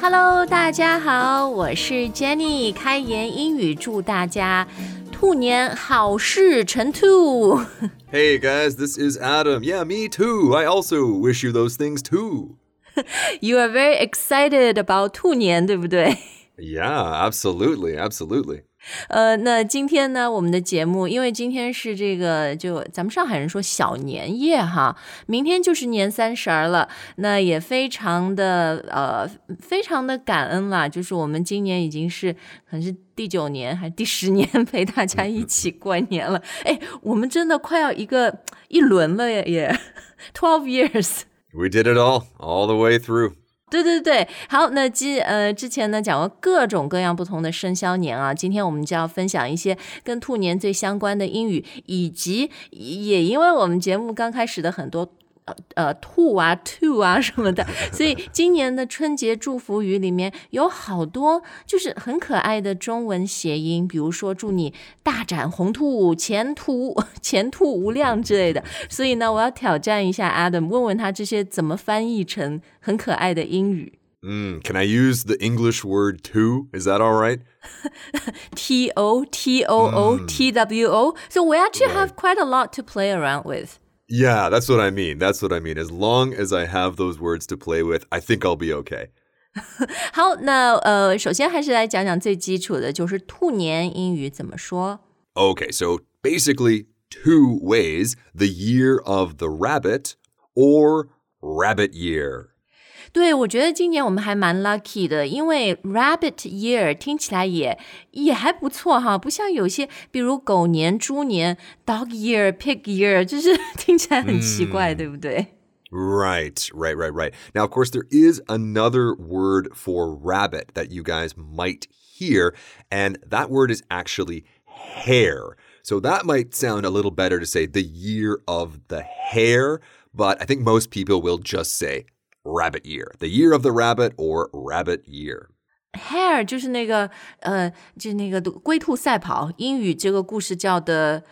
Hello，大家好，我是 Jenny，开言英语祝大家兔年好事成兔。 Hey guys, this is Adam. Yeah, me too. I also wish you those things too. You are very excited about 兔年，对不对？ Yeah, absolutely, absolutely. 呃，那今天呢，我们的节目，因为今天是这个，就咱们上海人说小年夜哈，明天就是年三十儿了，那也非常的呃，非常的感恩啦，就是我们今年已经是可能是第九年还是第十年 陪大家一起过年了，哎，我们真的快要一个一轮了耶，twelve years。We did it all, all the way through. 对对对，好，那之呃之前呢讲过各种各样不同的生肖年啊，今天我们就要分享一些跟兔年最相关的英语，以及也因为我们节目刚开始的很多。呃呃，兔啊，to 啊什么的，所以今年的春节祝福语里面有好多就是很可爱的中文谐音，比如说祝你大展宏图、前途前途无量之类的。所以呢，我要挑战一下 Adam，问问他这些怎么翻译成很可爱的英语。Mm, can I use the English word too? Is that all right? T O T O O T W O. So we actually have quite a lot to play around with. Yeah, that's what I mean. That's what I mean. As long as I have those words to play with, I think I'll be okay. 好，那呃，首先还是来讲讲最基础的，就是兔年英语怎么说。 Okay, so basically, two ways the year of the rabbit or rabbit year. 对，我觉得今年我们还蛮 lucky 的，因为 Rabbit Year 听起来也也还不错哈，不像有些比如狗年、猪年、Dog Year、Pig Year，就是听起来很奇怪，嗯、对不对？Right, right, right, right. Now, of course, there is another word for rabbit that you guys might hear, and that word is actually hare. So that might sound a little better to say the year of the hare, but I think most people will just say rabbit year, the year of the rabbit or rabbit year. Hare 就是那个呃，就是那个龟兔赛跑，英语这个故事叫的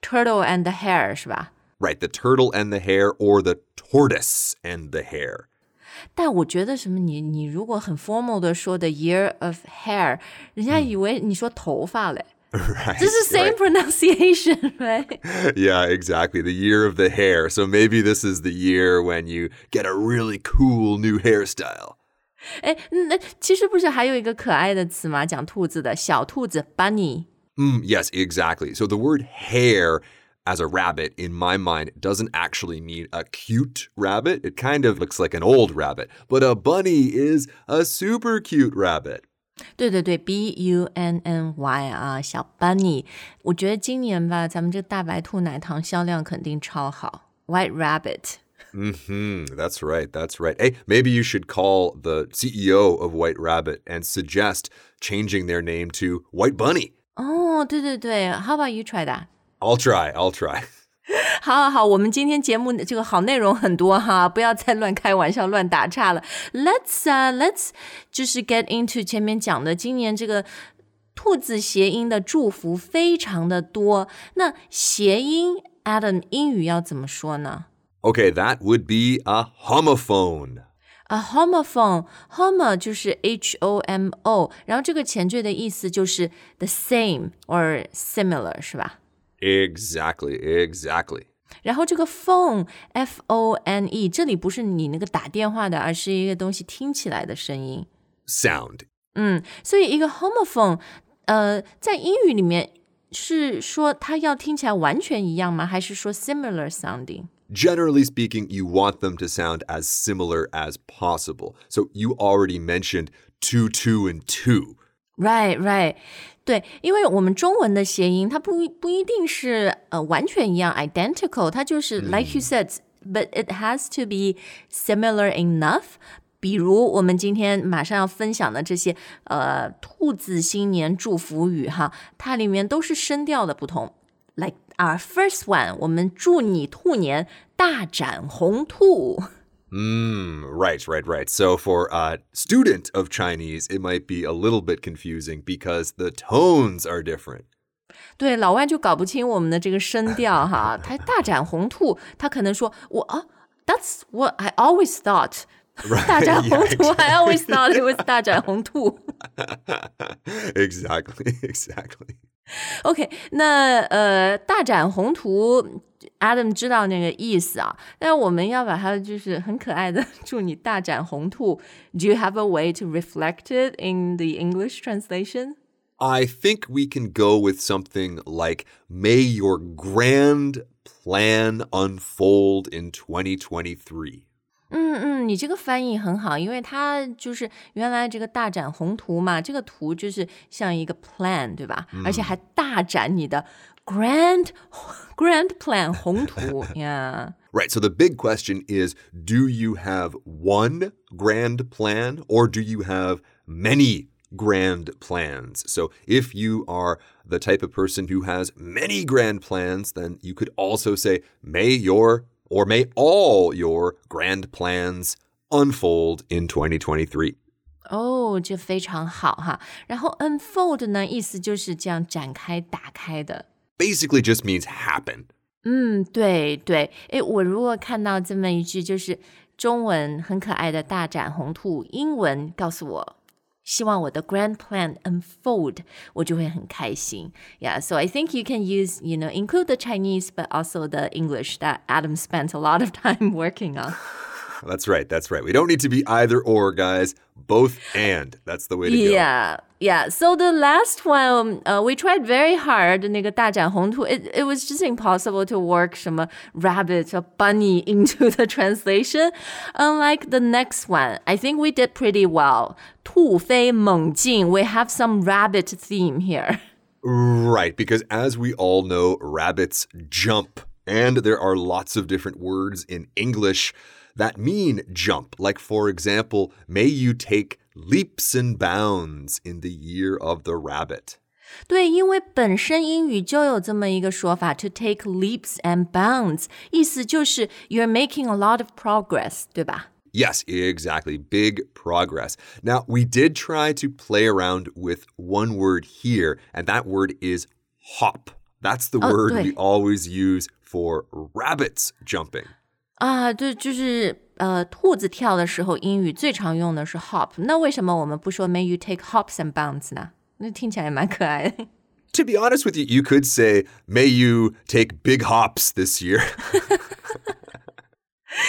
Turtle and the Hare 是吧？ Right, the turtle and the hare or the tortoise and the hare. 但我觉得什么你你如果很 formal 的说的 Year of Hair，人家以为你说头发嘞。 Right. This is the same right. pronunciation, right? yeah, exactly. The year of the hair. So maybe this is the year when you get a really cool new hairstyle. yes, exactly. So the word hare as a rabbit, in my mind, doesn't actually mean a cute rabbit. It kind of looks like an old rabbit, but a bunny is a super cute rabbit. 对对对，B U N N Y 啊，小 bunny。我觉得今年吧，咱们这大白兔奶糖销量肯定超好。White rabbit。 Hmm, that's right. That's right. Hey, maybe you should call the CEO of White Rabbit and suggest changing their name to White Bunny. 哦，对对对，How about you try that？ I'll try. I'll try. 好好好，我们今天节目这个好内容很多哈，不要再乱开玩笑、乱打岔了。Let's 啊、uh,，Let's 就是 get into 前面讲的，今年这个兔子谐音的祝福非常的多。那谐音 Adam 英语要怎么说呢 Okay, that would be a homophone. A homophone，homo 就是 H O M O，然后这个前缀的意思就是 the same or similar，是吧？Exactly, exactly. 然后这个 phone f o n e 这里不是你那个打电话的，而是一个东西听起来的声音。 Sound. 嗯，所以一个 homophone，呃，在英语里面是说它要听起来完全一样吗？还是说 similar sounding？ Generally speaking, you want them to sound as similar as possible. So you already mentioned two, two, and two. Right, right， 对，因为我们中文的谐音，它不一不一定是呃完全一样 identical，它就是 like you said，but it has to be similar enough。比如我们今天马上要分享的这些呃兔子新年祝福语哈，它里面都是声调的不同。Like our first one，我们祝你兔年大展宏图。Mm, right, right, right. So for a student of Chinese, it might be a little bit confusing because the tones are different. 对，老外就搞不清我们的这个声调哈。他大展宏图，他可能说我啊，That's what I always thought。 大展 Yeah, 宏图 I always thought it was 大展宏图。 exactly, exactly. OK，那呃，大展宏图 ，Adam 知道那个意思啊，但是我们要把它就是很可爱的祝你大展宏图。Do you have a way to reflect it in the English translation? I think we can go with something like May your grand plan unfold in 2023. 嗯嗯，你这个翻译很好，因为它就是原来这个大展宏图嘛，这个图就是像一个 plan，对吧？而且还大展你的 grand grand plan 宏图呀。 Right, so the big question is do you have one grand plan or do you have many grand plans? So if you are the type of person who has many grand plans, then you could also say, may your or may all your grand plans unfold in 2023. 哦，这非常好哈。然后 unfold 呢，意思就是这样展开、打开的。 Basically just means happen. 嗯，对对。诶，我如果看到这么一句，就是中文很可爱的大展宏图，英文告诉我。希望我的 grand plan unfold，我就会很开心。Yeah, so I think you can use, you know, include the Chinese, but also the English that Adam spent a lot of time working on. That's right, that's right. We don't need to be either or, guys. Both and. That's the way to go. Yeah, yeah. So the last one, uh, we tried very hard. 那个大展宏图, it it was just impossible to work 什么 rabbit or bunny into the translation. Unlike the next one, I think we did pretty well. 突飞猛进. We have some rabbit theme here. Right, because as we all know, rabbits jump. And there are lots of different words in English that mean jump. Like, for example, may you take leaps and bounds in the year of the rabbit. 对，因为本身英语就有这么一个说法，to take leaps and bounds，意思就是 you're making a lot of progress，对吧？ Yes, exactly. Big progress. Now, we did try to play around with one word here, and that word is hop. That's the Oh, word 对。 we always use for rabbits jumping. 啊，对，就是 呃，兔子跳的时候，英语最常用的是 hop。那为什么我们不说 May you take hops and bounds 呢？那听起来蛮可爱的。 To be honest with you, you could say, may you take big hops this year.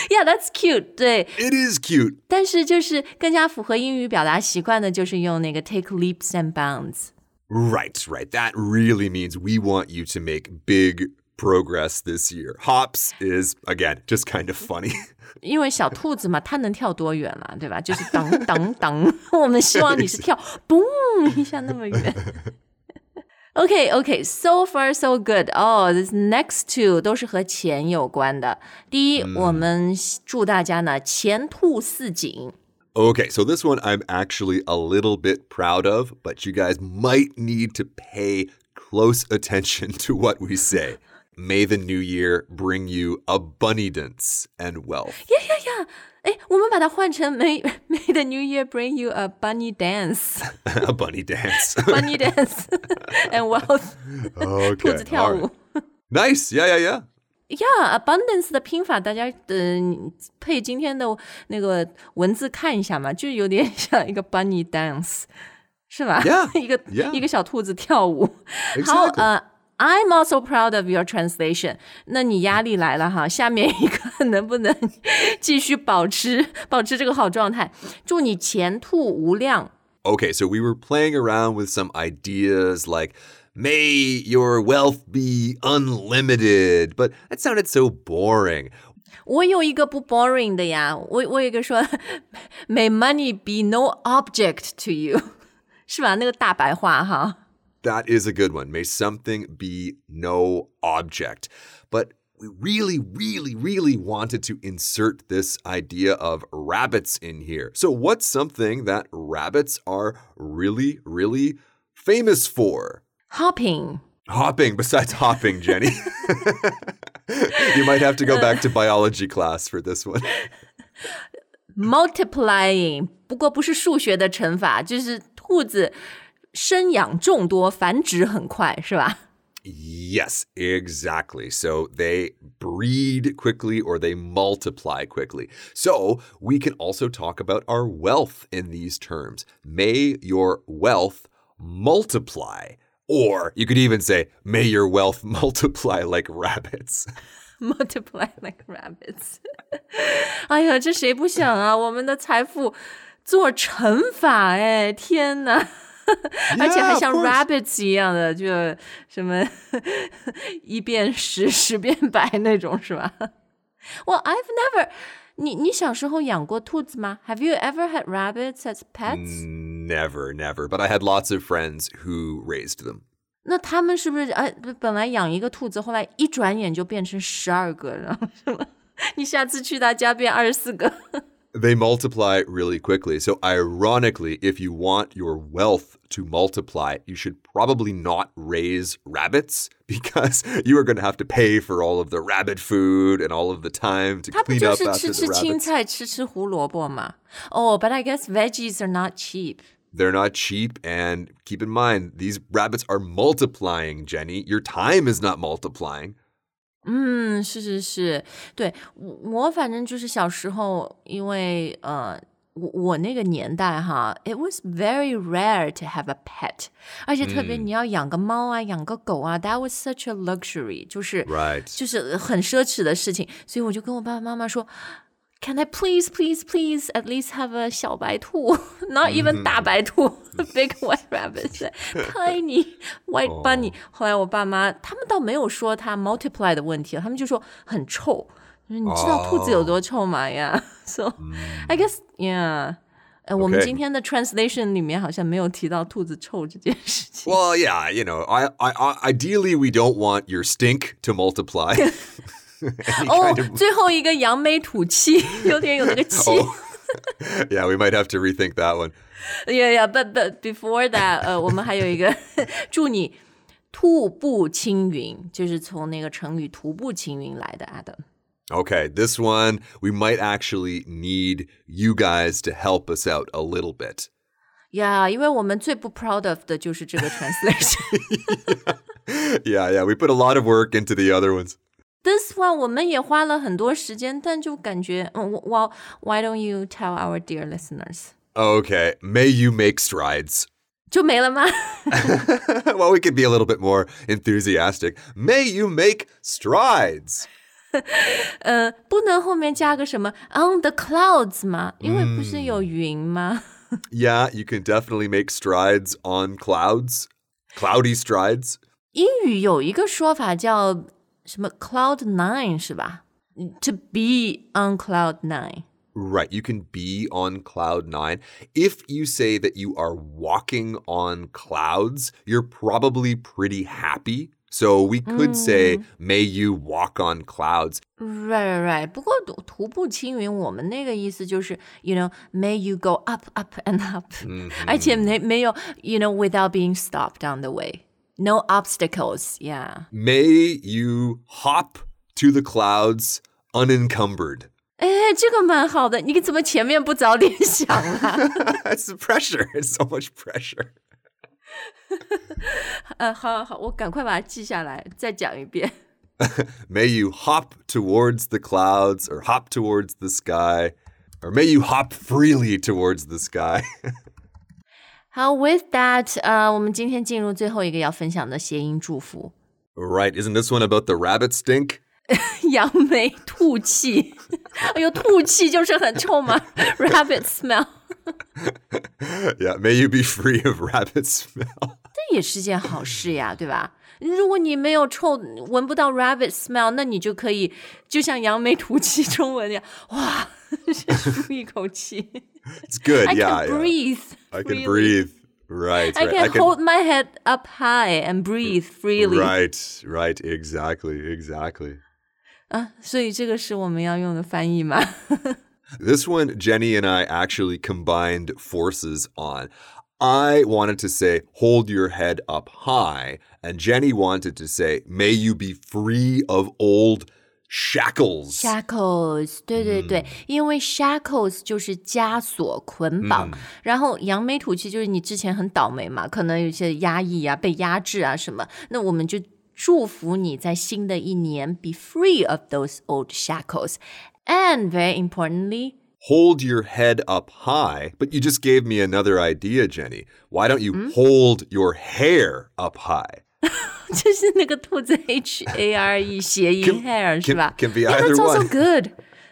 Yeah, that's cute。对， it is cute. 但是就是更加符合英语表达习惯的，就是用那个 take leaps and bounds。 Right, right. That really means we want you to make big progress this year. Hops is, again, just kind of funny. 因为小兔子嘛，它能跳多远啦，对吧？就是当当当，我们希望你是跳嘣一下那么远。OK OK, so far so good. Oh, this next two 都是和钱有关的。第一，我们祝大家呢前兔似锦。 Okay, so this one I'm actually a little bit proud of, but you guys might need to pay close attention to what we say. May the new year bring you abundance and wealth. 呀呀呀！哎，我们把它换成 May May the New Year bring you a bunny dance, a bunny dance. bunny dance and wealth，兔 okay. 子跳 all 舞 right.。Nice. Yeah, yeah, yeah. Yeah, abundance 的拼法，大家呃配今天的那个文字看一下嘛，就有点像一个 bunny dance，是吧 Yeah, 一个 yeah. 一个小兔子跳舞。好， Exactly. 呃 ，I'm also proud of your translation。那你压力来了哈，下面一个能不能继续保持保持这个好状态？祝你前途无量。 Okay, so we were playing around with some ideas like, may your wealth be unlimited, but that sounded so boring. 我有一个不 boring 的呀，我我有一个说，May money be no object to you，是吧？那个大白话哈。 That is a good one. May something be no object. But we really, really, really wanted to insert this idea of rabbits in here. So, what's something that rabbits are really, really famous for? Hopping， Hopping, besides hopping, Jenny. you might have to go back to biology class for this one. multiplying，不过不是数学的乘法，就是兔子 生养众多，繁殖很快，是吧？ Yes, exactly. So they breed quickly or they multiply quickly. So we can also talk about our wealth in these terms. May your wealth multiply. Or you could even say, may your wealth multiply like rabbits. multiply like rabbits 。哎呀，这谁不想啊？我们的财富做乘法，哎，天哪！ 而且还像 rabbits 一样的，就什么一变十，十变百那种，是吧？Well, I've never. 你你小时候养过兔子吗？Have you ever had rabbits as pets? Never, never. But I had lots of friends who raised them. 那他们是不是哎，本来养一个兔子，后来一转眼就变成十二个，然后什么？你下次去他家变二十四个。They multiply really quickly. So, ironically, if you want your wealth to multiply, you should probably not raise rabbits because you are going to have to pay for all of the rabbit food and all of the time to 他不 clean 就 up 是 after 吃 the 吃青 rabbits. 菜，吃吃胡萝卜嘛？哦、b u t I guess veggies are not cheap. They're not cheap. And keep in mind, these rabbits are multiplying, Jenny. Your time is not multiplying. 嗯，是是是，对我我反正就是小时候，因为呃，我我那个年代哈，it was very rare to have a pet，而且特别你要养个猫啊，养个狗啊，that was such a luxury，就是 Right. 就是很奢侈的事情，所以我就跟我爸爸妈妈说。Can I please, please, please at least have a 小白兔, not even 大白兔 big white rabbit, tiny white bunny。后来我爸妈他们倒没有说它 multiply 的问题，他们就说很臭。你知道兔子有多臭吗呀？So I guess yeah。呃，我们 Okay 今天的 translation 里面好像没有提到兔子臭这件事情。 Well, yeah, you know, I, I, I, ideally, we don't want your stink to multiply. 哦，最后一个扬眉吐气，有点有那个气。 yeah, we might have to rethink that one. Yeah, yeah, but but before that，呃，我们还有一个祝你兔步青云，就是从那个成语徒步青云来的，Adam。 Okay, this one, we might actually need you guys to help us out a little bit. 呀，因为我们最不 proud of 的就是这个 translation。 Yeah, yeah, we put a lot of work into the other ones. This one 我们也花了很多时间，但就感觉，嗯，Well, why don't you tell our dear listeners？ Okay, may you make strides. 就没了吗？ well, we could be a little bit more enthusiastic. May you make strides. 呃，不能后面加个什么 on the clouds 吗？因为不是有云吗？ Yeah, you can definitely make strides on clouds. Cloudy strides. 英语有一个说法叫 什么 cloud nine 是吧？To be on cloud nine。 Right, you can be on cloud nine. If you say that you are walking on clouds, you're probably pretty happy. So we could say, may you walk on clouds. Right, right, right. 不过徒徒步青云，我们那个意思就是，you know, may you go up, up and up，、而且没没有，you know, without being stopped on the way, no obstacles. Yeah. May you hop to the clouds unencumbered. 哎，这个蛮好的，你怎么前面不早点想啊？ It's the pressure. It's so much pressure. 呃，好好，我赶快把它记下来，再讲一遍。 May you hop towards the clouds or hop towards the sky. Or may you hop freely towards the sky. 好，with that，呃，我们今天进入最后一个要分享的谐音祝福。 right, isn't this one about the rabbit stink? 扬眉吐气，哎呦，吐气就是很臭嘛，rabbit smell， Yeah, may you be free of rabbit smell. 这也是件好事呀，对吧？如果你没有臭，闻不到 rabbit smell，那你就可以就像扬眉吐气中文一样，哇， 舒一口气 It's good. I yeah, can yeah. breathe. I can freely. breathe. Right. I right. can hold my head up high and breathe freely. Right, right. Exactly, exactly. 啊，所以这个是我们要用的翻译吗？ This one, Jenny and I actually combined forces on. I wanted to say, hold your head up high. And Jenny wanted to say, may you be free of old shackles. shackles，对对对，因为 shackles 就是枷锁、捆绑，然后扬眉吐气就是你之前很倒霉嘛，可能有些压抑啊、被压制啊什么，那我们就 祝福你在新的一年 be free of those old shackles. And very importantly, hold your head up high. But you just gave me another idea, Jenny. Why don't you hold your hair up high? 就是那个兔子 H A R E 谐音 Hair 是吧？That's also good。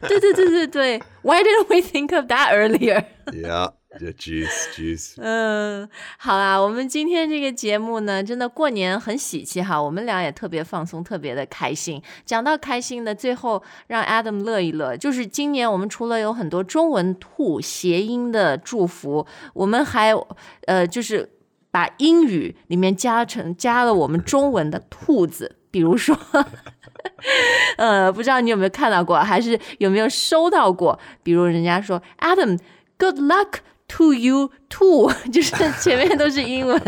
对对对对对，Why didn't we think of that earlier？Yeah，the juice，juice。嗯，好啊，我们今天这个节目呢，真的过年很喜气哈，我们俩也特别放松，特别的开心。讲到开心的，最后让 Adam 乐一乐，就是今年我们除了有很多中文兔谐音的祝福，我们还呃，就是。把英语里面加成加了我们中文的兔子，比如说。呃，不知道你有没有看到过，还是有没有收到过？比如人家说 Adam，good luck to you too，就是前面都是英文，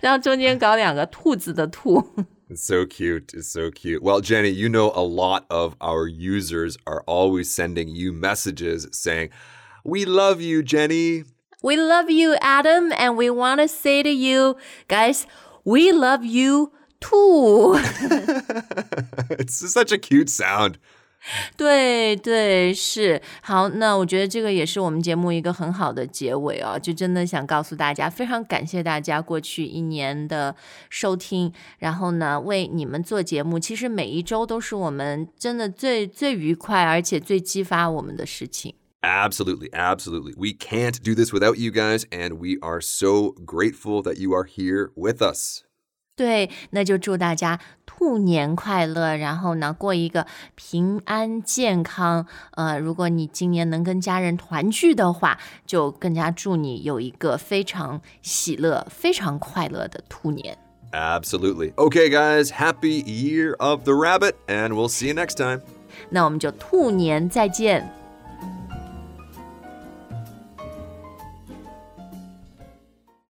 然后中间搞两个兔子的兔。 It's so cute. It's so cute. Well, Jenny, you know a lot of our users are always sending you messages saying, We love you, Jenny. We love you, Adam, and we want to say to you, guys, we love you too. it's such a cute sound. 对对是好，那我觉得这个也是我们节目一个很好的结尾哦，就真的想告诉大家，非常感谢大家过去一年的收听，然后呢为你们做节目，其实每一周都是我们真的最最愉快而且最激发我们的事情。 Absolutely, absolutely. We can't do this without you guys, and we are so grateful that you are here with us. 对，那就祝大家兔年快乐，然后呢，过一个平安健康。呃，如果你今年能跟家人团聚的话，就更加祝你有一个非常喜乐、非常快乐的兔年。 Absolutely. Okay, guys, happy year of the rabbit, and we'll see you next time. 那我们就兔年再见。